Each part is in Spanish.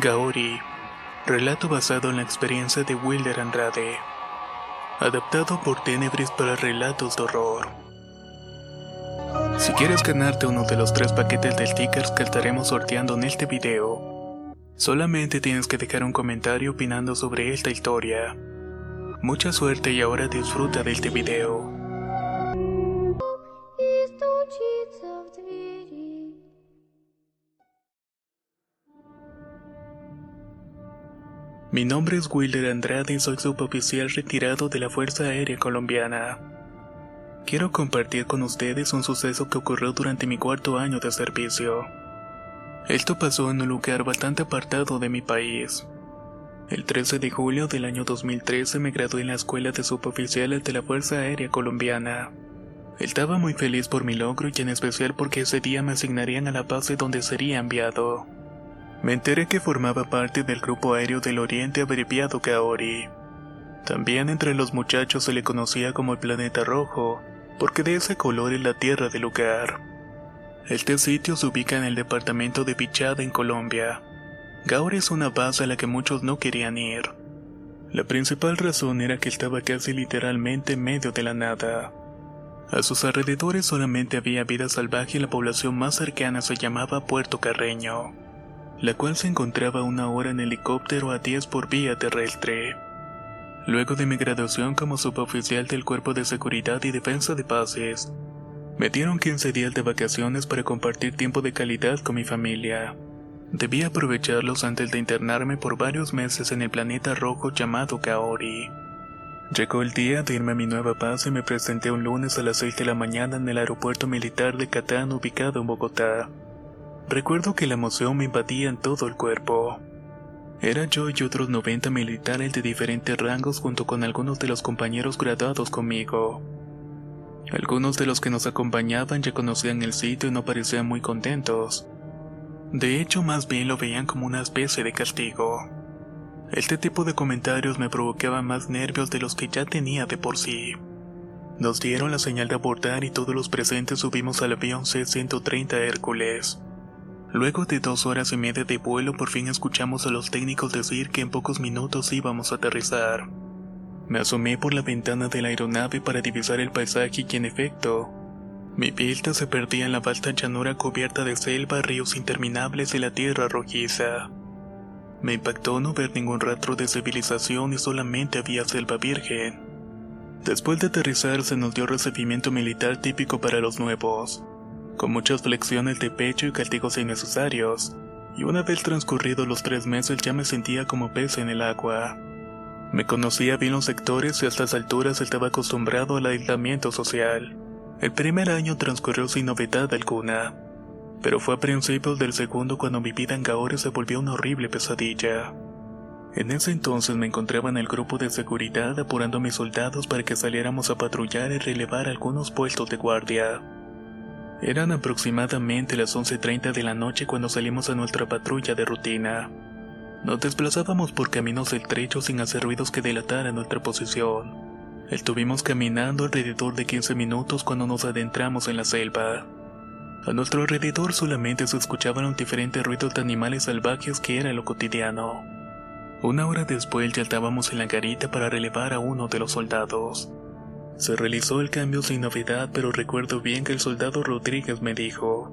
Gaori, relato basado en la experiencia de Wilder Andrade, adaptado por Tenebris para relatos de horror. Si quieres ganarte uno de los tres paquetes de stickers que estaremos sorteando en este video, solamente tienes que dejar un comentario opinando sobre esta historia. Mucha suerte y ahora disfruta de este video. Mi nombre es Wilder Andrade y soy suboficial retirado de la Fuerza Aérea Colombiana. Quiero compartir con ustedes un suceso que ocurrió durante mi cuarto año de servicio. Esto pasó en un lugar bastante apartado de mi país. El 13 de julio del año 2013 me gradué en la Escuela de Suboficiales de la Fuerza Aérea Colombiana. Estaba muy feliz por mi logro y en especial porque ese día me asignarían a la base donde sería enviado. Me enteré que formaba parte del Grupo Aéreo del Oriente abreviado Kaori. También entre los muchachos se le conocía como el Planeta Rojo, porque de ese color es la tierra del lugar. Este sitio se ubica en el departamento de Pichada en Colombia. Gauri es una base a la que muchos no querían ir. La principal razón era que estaba casi literalmente en medio de la nada. A sus alrededores solamente había vida salvaje y la población más cercana se llamaba Puerto Carreño, la cual se encontraba una hora en helicóptero a 10 por vía terrestre. Luego de mi graduación como suboficial del Cuerpo de Seguridad y Defensa de Bases, me dieron 15 días de vacaciones para compartir tiempo de calidad con mi familia. Debí aprovecharlos antes de internarme por varios meses en el planeta rojo llamado Kaori. Llegó el día de irme a mi nueva base y me presenté un lunes a las 6 de la mañana en el aeropuerto militar de Catán ubicado en Bogotá. Recuerdo que la emoción me invadía en todo el cuerpo. Era yo y otros 90 militares de diferentes rangos junto con algunos de los compañeros graduados conmigo. Algunos de los que nos acompañaban ya conocían el sitio y no parecían muy contentos. De hecho, más bien lo veían como una especie de castigo. Este tipo de comentarios me provocaba más nervios de los que ya tenía de por sí. Nos dieron la señal de abordar y todos los presentes subimos al avión C-130 Hércules. Luego de dos horas y media de vuelo por fin escuchamos a los técnicos decir que en pocos minutos íbamos a aterrizar. Me asomé por la ventana de la aeronave para divisar el paisaje y en efecto, mi vista se perdía en la vasta llanura cubierta de selva, ríos interminables y la tierra rojiza. Me impactó no ver ningún rastro de civilización y solamente había selva virgen. Después de aterrizar se nos dio recibimiento militar típico para los nuevos con muchas flexiones de pecho y castigos innecesarios, y una vez transcurridos los tres meses ya me sentía como pez en el agua. Me conocía bien los sectores y a estas alturas estaba acostumbrado al aislamiento social. El primer año transcurrió sin novedad alguna, pero fue a principios del segundo cuando mi vida en Gaore se volvió una horrible pesadilla. En ese entonces me encontraba en el grupo de seguridad apurando a mis soldados para que saliéramos a patrullar y relevar algunos puestos de guardia. Eran aproximadamente las 11.30 de la noche cuando salimos a nuestra patrulla de rutina. Nos desplazábamos por caminos estrechos sin hacer ruidos que delataran nuestra posición. Estuvimos caminando alrededor de 15 minutos cuando nos adentramos en la selva. A nuestro alrededor solamente se escuchaban los diferentes ruidos de animales salvajes que era lo cotidiano. Una hora después ya estábamos en la garita para relevar a uno de los soldados. Se realizó el cambio sin novedad, pero recuerdo bien que el soldado Rodríguez me dijo,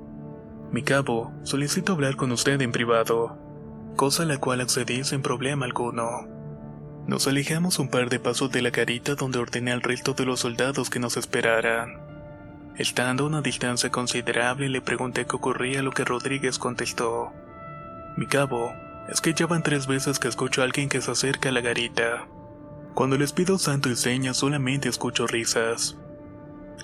Mi cabo, solicito hablar con usted en privado, cosa a la cual accedí sin problema alguno. Nos alejamos un par de pasos de la carita donde ordené al resto de los soldados que nos esperaran. Estando a una distancia considerable le pregunté qué ocurría lo que Rodríguez contestó. Mi cabo, es que ya van tres veces que escucho a alguien que se acerca a la garita. Cuando les pido santo y seña solamente escucho risas.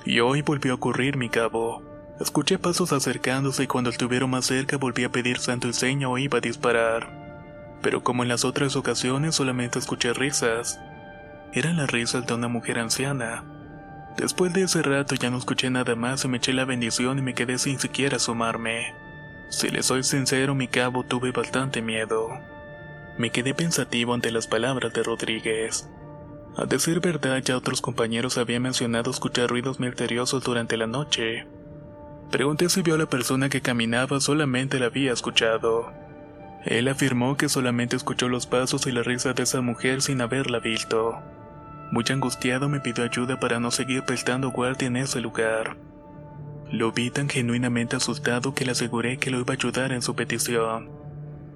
Y hoy volvió a ocurrir, mi cabo. Escuché pasos acercándose y cuando estuvieron más cerca volví a pedir santo y seña o iba a disparar. Pero como en las otras ocasiones solamente escuché risas. Eran las risas de una mujer anciana. Después de ese rato ya no escuché nada más y me eché la bendición y me quedé sin siquiera asomarme. Si le soy sincero, mi cabo tuve bastante miedo. Me quedé pensativo ante las palabras de Rodríguez. A decir verdad, ya otros compañeros habían mencionado escuchar ruidos misteriosos durante la noche. Pregunté si vio a la persona que caminaba, solamente la había escuchado. Él afirmó que solamente escuchó los pasos y la risa de esa mujer sin haberla visto. Muy angustiado me pidió ayuda para no seguir prestando guardia en ese lugar. Lo vi tan genuinamente asustado que le aseguré que lo iba a ayudar en su petición.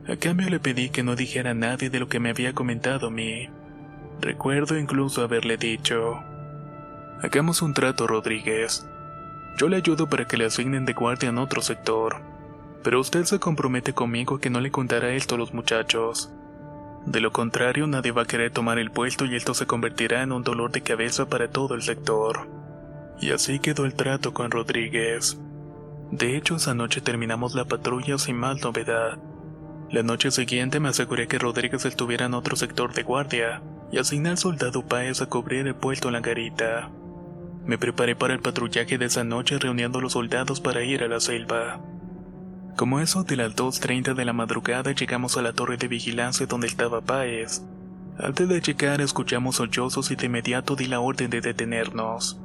A cambio le pedí que no dijera a nadie de lo que me había comentado a mí. Recuerdo incluso haberle dicho, Hagamos un trato, Rodríguez. Yo le ayudo para que le asignen de guardia en otro sector, pero usted se compromete conmigo que no le contará esto a los muchachos. De lo contrario, nadie va a querer tomar el puesto y esto se convertirá en un dolor de cabeza para todo el sector. Y así quedó el trato con Rodríguez. De hecho, esa noche terminamos la patrulla sin más novedad. La noche siguiente me aseguré que Rodríguez estuviera en otro sector de guardia y asigné al soldado Páez a cubrir el puesto en la garita. Me preparé para el patrullaje de esa noche reuniendo a los soldados para ir a la selva. Como eso de las 2.30 de la madrugada llegamos a la torre de vigilancia donde estaba Páez. Antes de llegar escuchamos sollozos y de inmediato di la orden de detenernos.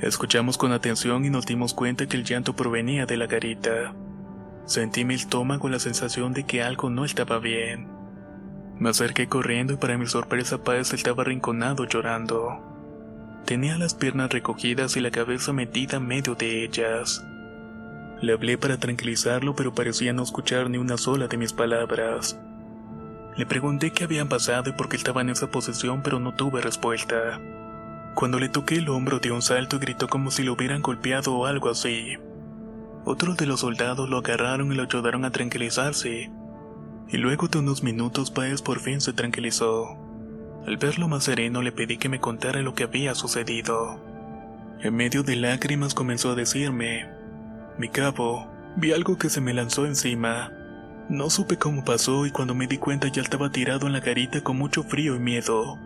Escuchamos con atención y nos dimos cuenta que el llanto provenía de la garita. Sentí mi estómago la sensación de que algo no estaba bien. Me acerqué corriendo y para mi sorpresa Páez estaba arrinconado llorando. Tenía las piernas recogidas y la cabeza metida en medio de ellas. Le hablé para tranquilizarlo, pero parecía no escuchar ni una sola de mis palabras. Le pregunté qué habían pasado y por qué estaba en esa posición, pero no tuve respuesta. Cuando le toqué el hombro dio un salto y gritó como si lo hubieran golpeado o algo así. Otros de los soldados lo agarraron y lo ayudaron a tranquilizarse. Y luego de unos minutos Páez por fin se tranquilizó. Al verlo más sereno le pedí que me contara lo que había sucedido. En medio de lágrimas comenzó a decirme, mi cabo, vi algo que se me lanzó encima. No supe cómo pasó y cuando me di cuenta ya estaba tirado en la garita con mucho frío y miedo.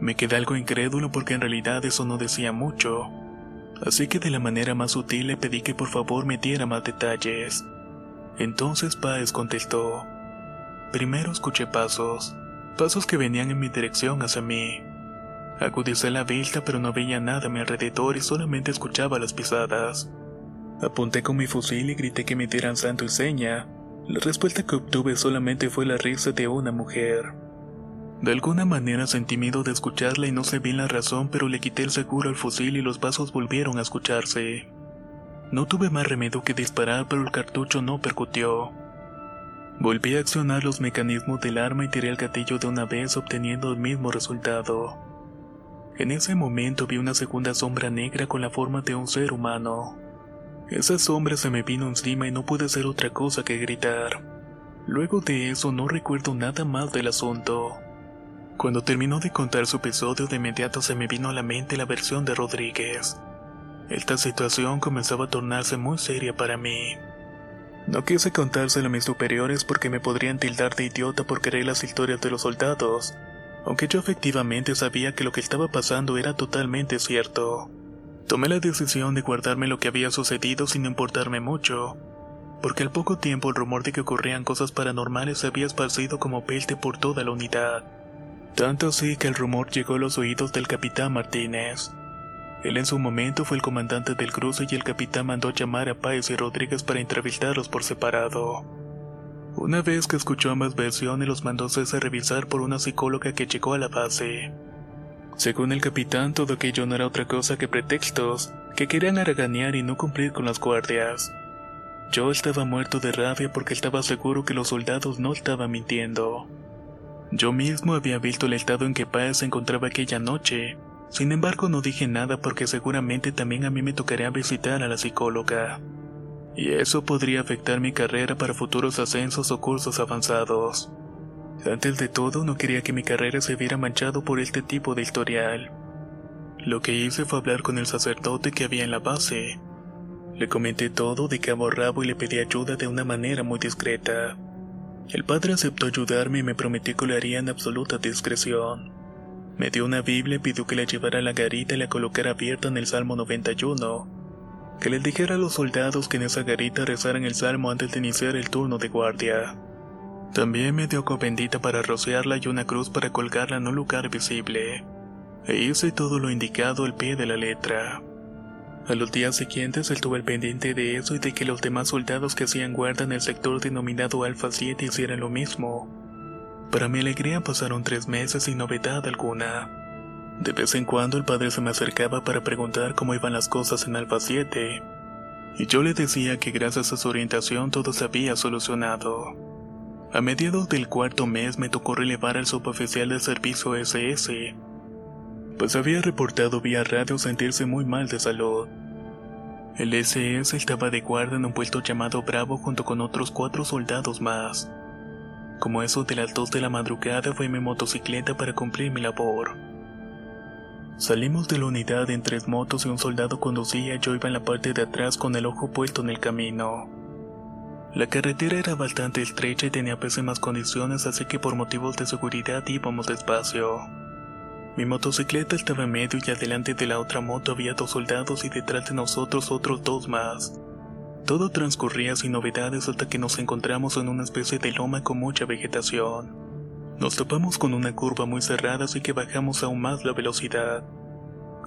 Me quedé algo incrédulo porque en realidad eso no decía mucho. Así que de la manera más sutil le pedí que por favor me diera más detalles. Entonces Páez contestó. Primero escuché pasos, pasos que venían en mi dirección hacia mí. Acudicé la vista pero no veía nada a mi alrededor y solamente escuchaba las pisadas. Apunté con mi fusil y grité que me dieran santo y seña. La respuesta que obtuve solamente fue la risa de una mujer. De alguna manera sentí miedo de escucharla y no sé bien la razón, pero le quité el seguro al fusil y los vasos volvieron a escucharse. No tuve más remedio que disparar, pero el cartucho no percutió. Volví a accionar los mecanismos del arma y tiré el gatillo de una vez obteniendo el mismo resultado. En ese momento vi una segunda sombra negra con la forma de un ser humano. Esa sombra se me vino encima y no pude hacer otra cosa que gritar. Luego de eso no recuerdo nada más del asunto. Cuando terminó de contar su episodio de inmediato se me vino a la mente la versión de Rodríguez. Esta situación comenzaba a tornarse muy seria para mí. No quise contárselo a mis superiores porque me podrían tildar de idiota por querer las historias de los soldados, aunque yo efectivamente sabía que lo que estaba pasando era totalmente cierto. Tomé la decisión de guardarme lo que había sucedido sin importarme mucho, porque al poco tiempo el rumor de que ocurrían cosas paranormales se había esparcido como peste por toda la unidad. Tanto así que el rumor llegó a los oídos del capitán Martínez. Él en su momento fue el comandante del cruce y el capitán mandó llamar a Páez y Rodríguez para entrevistarlos por separado. Una vez que escuchó ambas versiones los mandó a revisar por una psicóloga que llegó a la base. Según el capitán, todo aquello no era otra cosa que pretextos, que querían haraganear y no cumplir con las guardias. Yo estaba muerto de rabia porque estaba seguro que los soldados no estaban mintiendo. Yo mismo había visto el estado en que Paz se encontraba aquella noche. Sin embargo, no dije nada porque seguramente también a mí me tocaría visitar a la psicóloga. Y eso podría afectar mi carrera para futuros ascensos o cursos avanzados. Antes de todo, no quería que mi carrera se viera manchado por este tipo de historial. Lo que hice fue hablar con el sacerdote que había en la base. Le comenté todo de cabo a rabo y le pedí ayuda de una manera muy discreta. El padre aceptó ayudarme y me prometió que lo haría en absoluta discreción. Me dio una Biblia y pidió que la llevara a la garita y la colocara abierta en el Salmo 91. Que les dijera a los soldados que en esa garita rezaran el Salmo antes de iniciar el turno de guardia. También me dio agua bendita para rociarla y una cruz para colgarla en un lugar visible. E hice todo lo indicado al pie de la letra. A los días siguientes estuve al pendiente de eso y de que los demás soldados que hacían guarda en el sector denominado Alfa 7 hicieran lo mismo. Para mi alegría pasaron tres meses sin novedad alguna. De vez en cuando el padre se me acercaba para preguntar cómo iban las cosas en 7. Y yo le decía que gracias a su orientación todo se había solucionado. A mediados del cuarto mes me tocó relevar al suboficial del servicio SS, pues había reportado vía radio sentirse muy mal de salud. El SS estaba de guardia en un puesto llamado Bravo junto con otros cuatro soldados más. Como eso de las dos de la madrugada fue mi motocicleta para cumplir mi labor. Salimos de la unidad en tres motos y un soldado conducía yo iba en la parte de atrás con el ojo puesto en el camino. La carretera era bastante estrecha y tenía pésimas condiciones así que por motivos de seguridad íbamos despacio. Mi motocicleta estaba en medio y adelante de la otra moto había dos soldados y detrás de nosotros otros dos más. Todo transcurría sin novedades hasta que nos encontramos en una especie de loma con mucha vegetación. Nos topamos con una curva muy cerrada así que bajamos aún más la velocidad.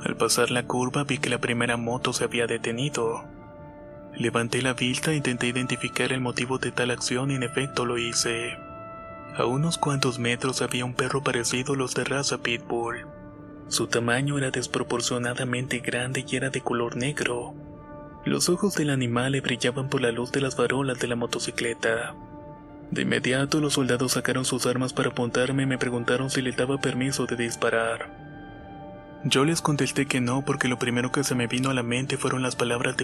Al pasar la curva vi que la primera moto se había detenido. Levanté la vista e intenté identificar el motivo de tal acción y en efecto lo hice. A unos cuantos metros había un perro parecido a los de raza pitbull. Su tamaño era desproporcionadamente grande y era de color negro. Los ojos del animal le brillaban por la luz de las farolas de la motocicleta. De inmediato los soldados sacaron sus armas para apuntarme y me preguntaron si les daba permiso de disparar. Yo les contesté que no porque lo primero que se me vino a la mente fueron las palabras de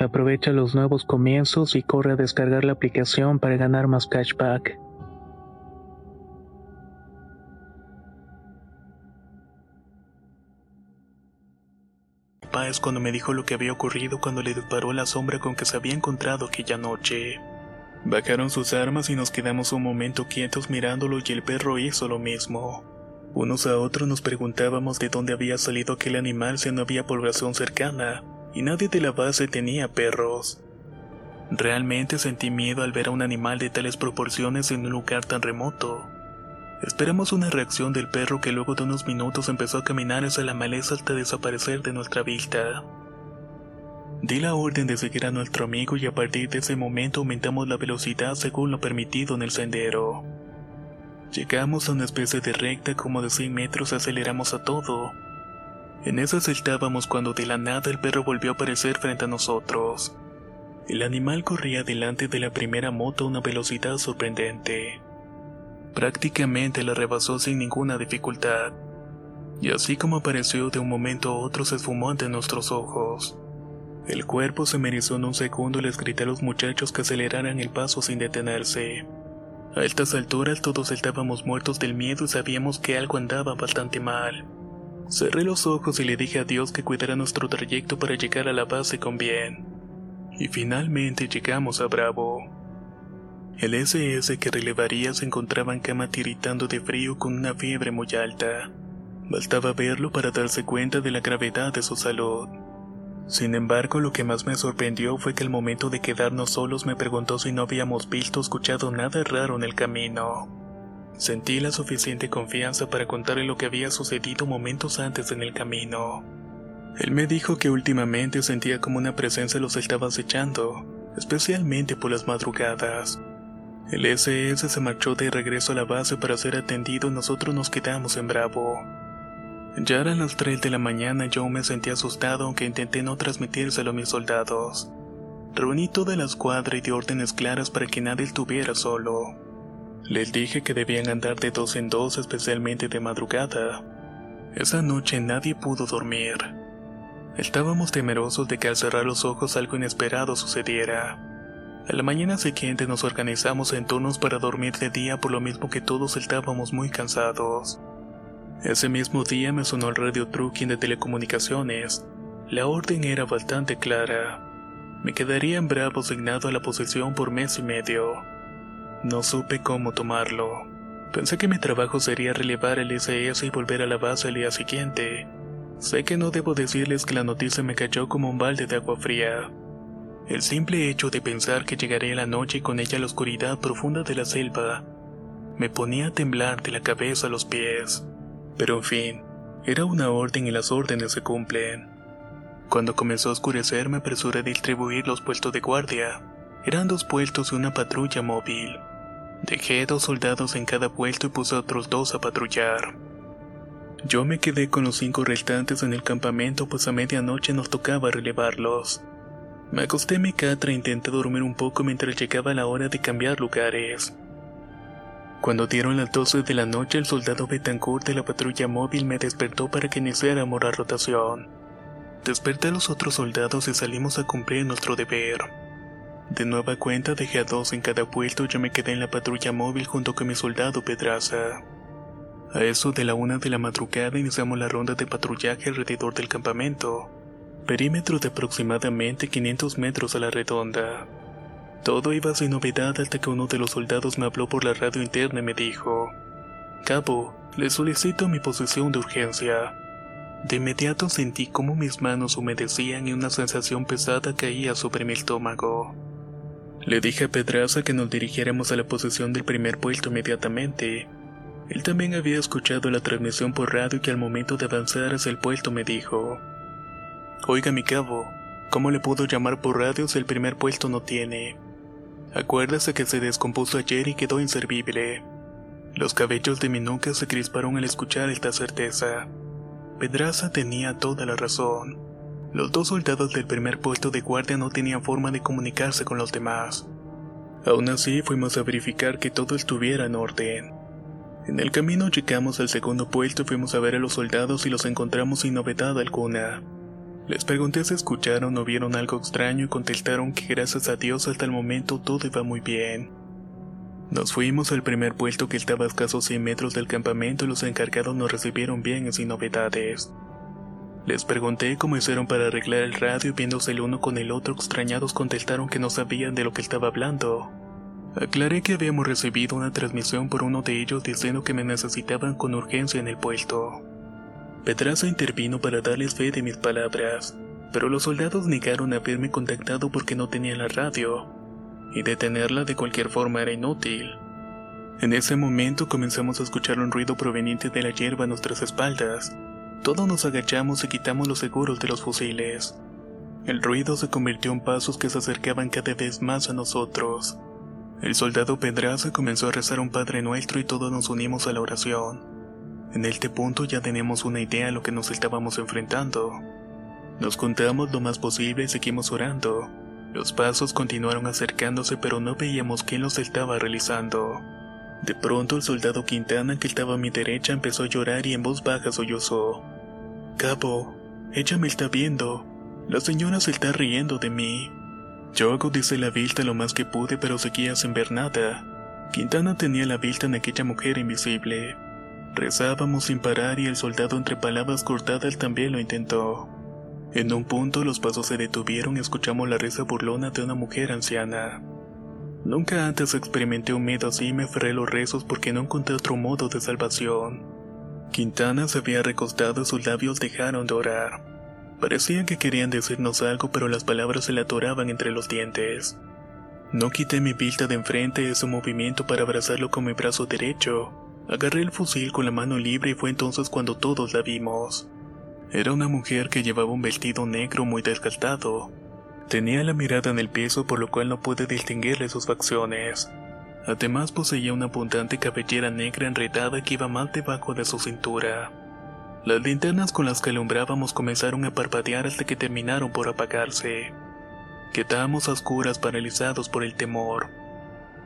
Aprovecha los nuevos comienzos y corre a descargar la aplicación para ganar más cashback. Papá es cuando me dijo lo que había ocurrido cuando le disparó la sombra con que se había encontrado aquella noche. Bajaron sus armas y nos quedamos un momento quietos mirándolo y el perro hizo lo mismo. Unos a otros nos preguntábamos de dónde había salido aquel animal si no había población cercana y nadie de la base tenía perros. Realmente sentí miedo al ver a un animal de tales proporciones en un lugar tan remoto. Esperamos una reacción del perro que luego de unos minutos empezó a caminar hacia la maleza hasta desaparecer de nuestra vista. Di la orden de seguir a nuestro amigo y a partir de ese momento aumentamos la velocidad según lo permitido en el sendero. Llegamos a una especie de recta como de 100 metros y aceleramos a todo. En esas estábamos cuando de la nada el perro volvió a aparecer frente a nosotros. El animal corría delante de la primera moto a una velocidad sorprendente. Prácticamente la rebasó sin ninguna dificultad. Y así como apareció de un momento a otro se esfumó ante nuestros ojos. El cuerpo se me erizó en un segundo y les grité a los muchachos que aceleraran el paso sin detenerse. A estas alturas todos estábamos muertos del miedo y sabíamos que algo andaba bastante mal. Cerré los ojos y le dije a Dios que cuidara nuestro trayecto para llegar a la base con bien. Y finalmente llegamos a Bravo. El SS que relevaría se encontraba en cama tiritando de frío con una fiebre muy alta. Bastaba verlo para darse cuenta de la gravedad de su salud. Sin embargo, lo que más me sorprendió fue que al momento de quedarnos solos me preguntó si no habíamos visto o escuchado nada raro en el camino. Sentí la suficiente confianza para contarle lo que había sucedido momentos antes en el camino. Él me dijo que últimamente sentía como una presencia los estaba acechando, especialmente por las madrugadas. El SS se marchó de regreso a la base para ser atendido y nosotros nos quedamos en Bravo. Ya eran las 3 de la mañana y yo me sentí asustado aunque intenté no transmitírselo a mis soldados. Reuní toda la escuadra y di órdenes claras para que nadie estuviera solo. Les dije que debían andar de dos en dos especialmente de madrugada. Esa noche nadie pudo dormir. Estábamos temerosos de que al cerrar los ojos algo inesperado sucediera. A la mañana siguiente nos organizamos en turnos para dormir de día por lo mismo que todos estábamos muy cansados. Ese mismo día me sonó el radio trucking de telecomunicaciones. La orden era bastante clara. Me quedaría en Bravo asignado a la posesión por mes y medio. No supe cómo tomarlo. Pensé que mi trabajo sería relevar el SS y volver a la base al día siguiente. Sé que no debo decirles que la noticia me cayó como un balde de agua fría. El simple hecho de pensar que llegaría la noche con ella la oscuridad profunda de la selva me ponía a temblar de la cabeza a los pies. Pero en fin, era una orden y las órdenes se cumplen. Cuando comenzó a oscurecer me apresuré a distribuir los puestos de guardia. Eran dos puestos y una patrulla móvil. Dejé dos soldados en cada puesto y puse a otros dos a patrullar. Yo me quedé con los cinco restantes en el campamento pues a medianoche nos tocaba relevarlos. Me acosté en mi catra e intenté dormir un poco mientras llegaba la hora de cambiar lugares. Cuando dieron las 12 de la noche, el soldado Betancourt de la patrulla móvil me despertó para que iniciáramos la rotación. Desperté a los otros soldados y salimos a cumplir nuestro deber. De nueva cuenta dejé a dos en cada puesto y yo me quedé en la patrulla móvil junto con mi soldado Pedraza. A eso de la una de la madrugada iniciamos la ronda de patrullaje alrededor del campamento. Perímetro de aproximadamente 500 metros a la redonda. Todo iba sin novedad hasta que uno de los soldados me habló por la radio interna y me dijo, Cabo, le solicito mi posición de urgencia. De inmediato sentí como mis manos humedecían y una sensación pesada caía sobre mi estómago. Le dije a Pedraza que nos dirigiéramos a la posición del primer puesto inmediatamente. Él también había escuchado la transmisión por radio y que al momento de avanzar hacia el puesto me dijo, Oiga mi cabo, ¿cómo le puedo llamar por radio si el primer puesto no tiene? Acuérdese que se descompuso ayer y quedó inservible. Los cabellos de mi nuca se crisparon al escuchar esta certeza. Pedraza tenía toda la razón. Los dos soldados del primer puesto de guardia no tenían forma de comunicarse con los demás. Aún así fuimos a verificar que todo estuviera en orden. En el camino llegamos al segundo puesto y fuimos a ver a los soldados y los encontramos sin novedad alguna. Les pregunté si escucharon o vieron algo extraño y contestaron que gracias a Dios hasta el momento todo iba muy bien. Nos fuimos al primer puesto que estaba a escasos 100 metros del campamento y los encargados nos recibieron bien y sin novedades. Les pregunté cómo hicieron para arreglar el radio y viéndose el uno con el otro extrañados contestaron que no sabían de lo que estaba hablando. Aclaré que habíamos recibido una transmisión por uno de ellos diciendo que me necesitaban con urgencia en el puesto. Petraza intervino para darles fe de mis palabras, pero los soldados negaron haberme contactado porque no tenían la radio, y detenerla de cualquier forma era inútil. En ese momento comenzamos a escuchar un ruido proveniente de la hierba a nuestras espaldas. Todos nos agachamos y quitamos los seguros de los fusiles. El ruido se convirtió en pasos que se acercaban cada vez más a nosotros. El soldado Pedraza comenzó a rezar un Padre Nuestro y todos nos unimos a la oración. En este punto ya tenemos una idea de lo que nos estábamos enfrentando. Nos contamos lo más posible y seguimos orando. Los pasos continuaron acercándose pero no veíamos quién los estaba realizando. De pronto el soldado Quintana que estaba a mi derecha empezó a llorar y en voz baja sollozó. Cabo, ella me está viendo. La señora se está riendo de mí. Yo agudicé la vista lo más que pude pero seguía sin ver nada. Quintana tenía la vista en aquella mujer invisible. Rezábamos sin parar y el soldado entre palabras cortadas también lo intentó. En un punto los pasos se detuvieron y escuchamos la risa burlona de una mujer anciana. Nunca antes experimenté un miedo así y me aferré los rezos porque no encontré otro modo de salvación. Quintana se había recostado y sus labios dejaron de orar. Parecían que querían decirnos algo, pero las palabras se le atoraban entre los dientes. No quité mi vista de enfrente de su movimiento para abrazarlo con mi brazo derecho. Agarré el fusil con la mano libre y fue entonces cuando todos la vimos. Era una mujer que llevaba un vestido negro muy desgastado. Tenía la mirada en el piso por lo cual no pude distinguirle sus facciones. Además poseía una abundante cabellera negra enredada que iba más debajo de su cintura. Las linternas con las que alumbrábamos comenzaron a parpadear hasta que terminaron por apagarse. Quedábamos a oscuras paralizados por el temor.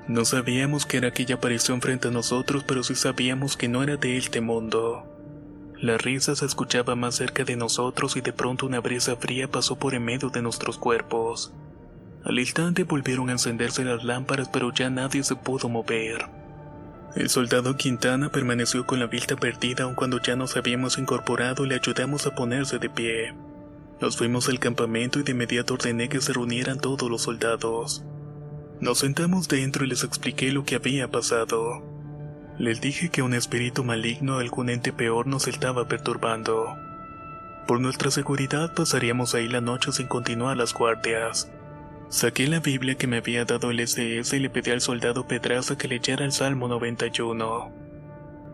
No sabíamos que era aquella aparición frente a nosotros, pero sí sabíamos que no era de este mundo. La risa se escuchaba más cerca de nosotros y de pronto una brisa fría pasó por en medio de nuestros cuerpos. Al instante volvieron a encenderse las lámparas pero ya nadie se pudo mover. El soldado Quintana permaneció con la vista perdida aun cuando ya nos habíamos incorporado y le ayudamos a ponerse de pie. Nos fuimos al campamento y de inmediato ordené que se reunieran todos los soldados. Nos sentamos dentro y les expliqué lo que había pasado. Les dije que un espíritu maligno o algún ente peor nos estaba perturbando. Por nuestra seguridad pasaríamos ahí la noche sin continuar las guardias. Saqué la Biblia que me había dado el SS y le pedí al soldado Pedraza que leyera el Salmo 91.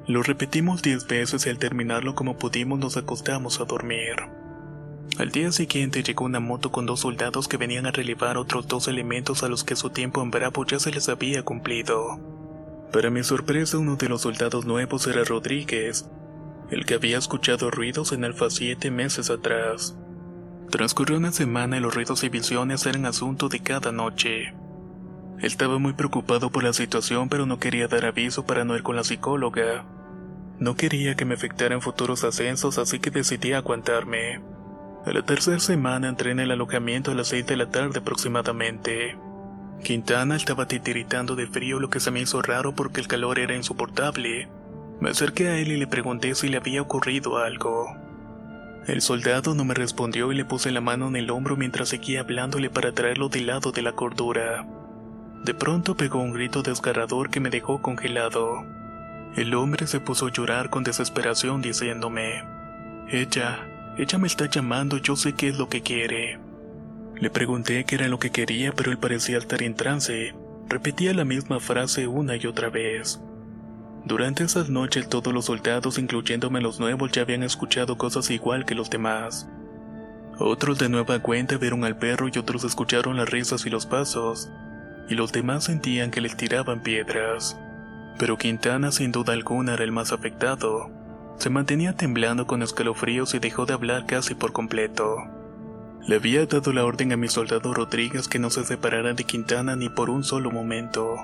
Lo repetimos diez veces y al terminarlo como pudimos nos acostamos a dormir. Al día siguiente llegó una moto con dos soldados que venían a relevar otros dos elementos a los que su tiempo en Bravo ya se les había cumplido. Para mi sorpresa, uno de los soldados nuevos era Rodríguez, el que había escuchado ruidos en Alfa siete meses atrás. Transcurrió una semana y los ruidos y visiones eran asunto de cada noche. Estaba muy preocupado por la situación, pero no quería dar aviso para no ir con la psicóloga. No quería que me afectaran futuros ascensos, así que decidí aguantarme. A la tercera semana entré en el alojamiento a las seis de la tarde aproximadamente. Quintana estaba titiritando de frío, lo que se me hizo raro porque el calor era insoportable. Me acerqué a él y le pregunté si le había ocurrido algo. El soldado no me respondió y le puse la mano en el hombro mientras seguía hablándole para traerlo del lado de la cordura. De pronto pegó un grito desgarrador que me dejó congelado. El hombre se puso a llorar con desesperación diciéndome, Ella, ella me está llamando, yo sé qué es lo que quiere. Le pregunté qué era lo que quería, pero él parecía estar en trance. Repetía la misma frase una y otra vez. Durante esas noches todos los soldados, incluyéndome los nuevos, ya habían escuchado cosas igual que los demás. Otros de nueva cuenta vieron al perro y otros escucharon las risas y los pasos, y los demás sentían que les tiraban piedras. Pero Quintana sin duda alguna era el más afectado. Se mantenía temblando con escalofríos y dejó de hablar casi por completo. Le había dado la orden a mi soldado Rodríguez que no se separara de Quintana ni por un solo momento.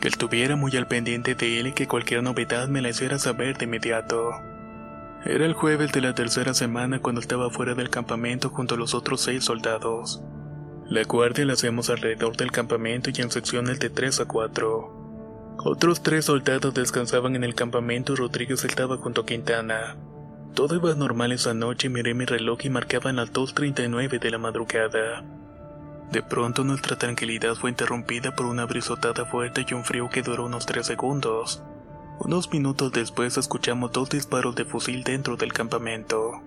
Que estuviera muy al pendiente de él y que cualquier novedad me la hiciera saber de inmediato. Era el jueves de la tercera semana cuando estaba fuera del campamento junto a los otros seis soldados. La guardia la hacíamos alrededor del campamento y en secciones de 3 a 4. Otros tres soldados descansaban en el campamento y Rodríguez estaba junto a Quintana. Todo iba normal esa noche miré mi reloj y marcaban las 2.39 de la madrugada. De pronto nuestra tranquilidad fue interrumpida por una brisotada fuerte y un frío que duró unos 3 segundos. Unos minutos después escuchamos dos disparos de fusil dentro del campamento.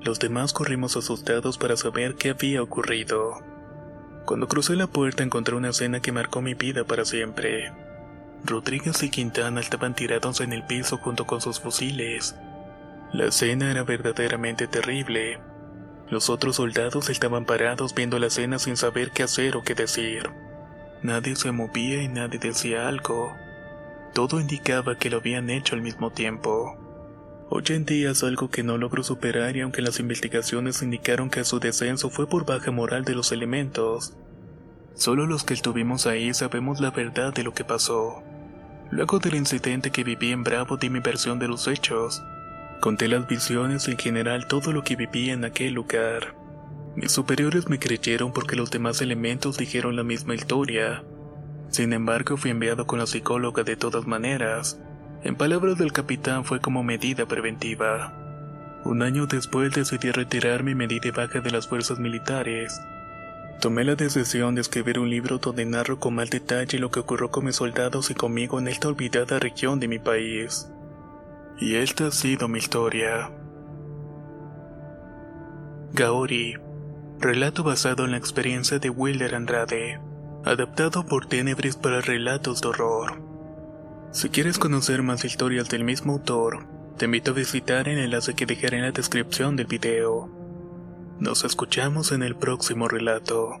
Los demás corrimos asustados para saber qué había ocurrido. Cuando crucé la puerta encontré una escena que marcó mi vida para siempre. Rodríguez y Quintana estaban tirados en el piso junto con sus fusiles. La escena era verdaderamente terrible. Los otros soldados estaban parados viendo la escena sin saber qué hacer o qué decir. Nadie se movía y nadie decía algo. Todo indicaba que lo habían hecho al mismo tiempo. Hoy en día es algo que no logro superar y aunque las investigaciones indicaron que su descenso fue por baja moral de los elementos, solo los que estuvimos ahí sabemos la verdad de lo que pasó. Luego del incidente que viví en Bravo di mi versión de los hechos. Conté las visiones y en general todo lo que viví en aquel lugar. Mis superiores me creyeron porque los demás elementos dijeron la misma historia. Sin embargo, fui enviado con la psicóloga de todas maneras. En palabras del capitán fue como medida preventiva. Un año después decidí retirarme y me di de baja de las fuerzas militares. Tomé la decisión de escribir un libro donde narro con más detalle lo que ocurrió con mis soldados y conmigo en esta olvidada región de mi país. Y esta ha sido mi historia. Gaori. Relato basado en la experiencia de Wilder Andrade. Adaptado por Tenebris para relatos de horror. Si quieres conocer más historias del mismo autor, te invito a visitar el enlace que dejaré en la descripción del video. Nos escuchamos en el próximo relato.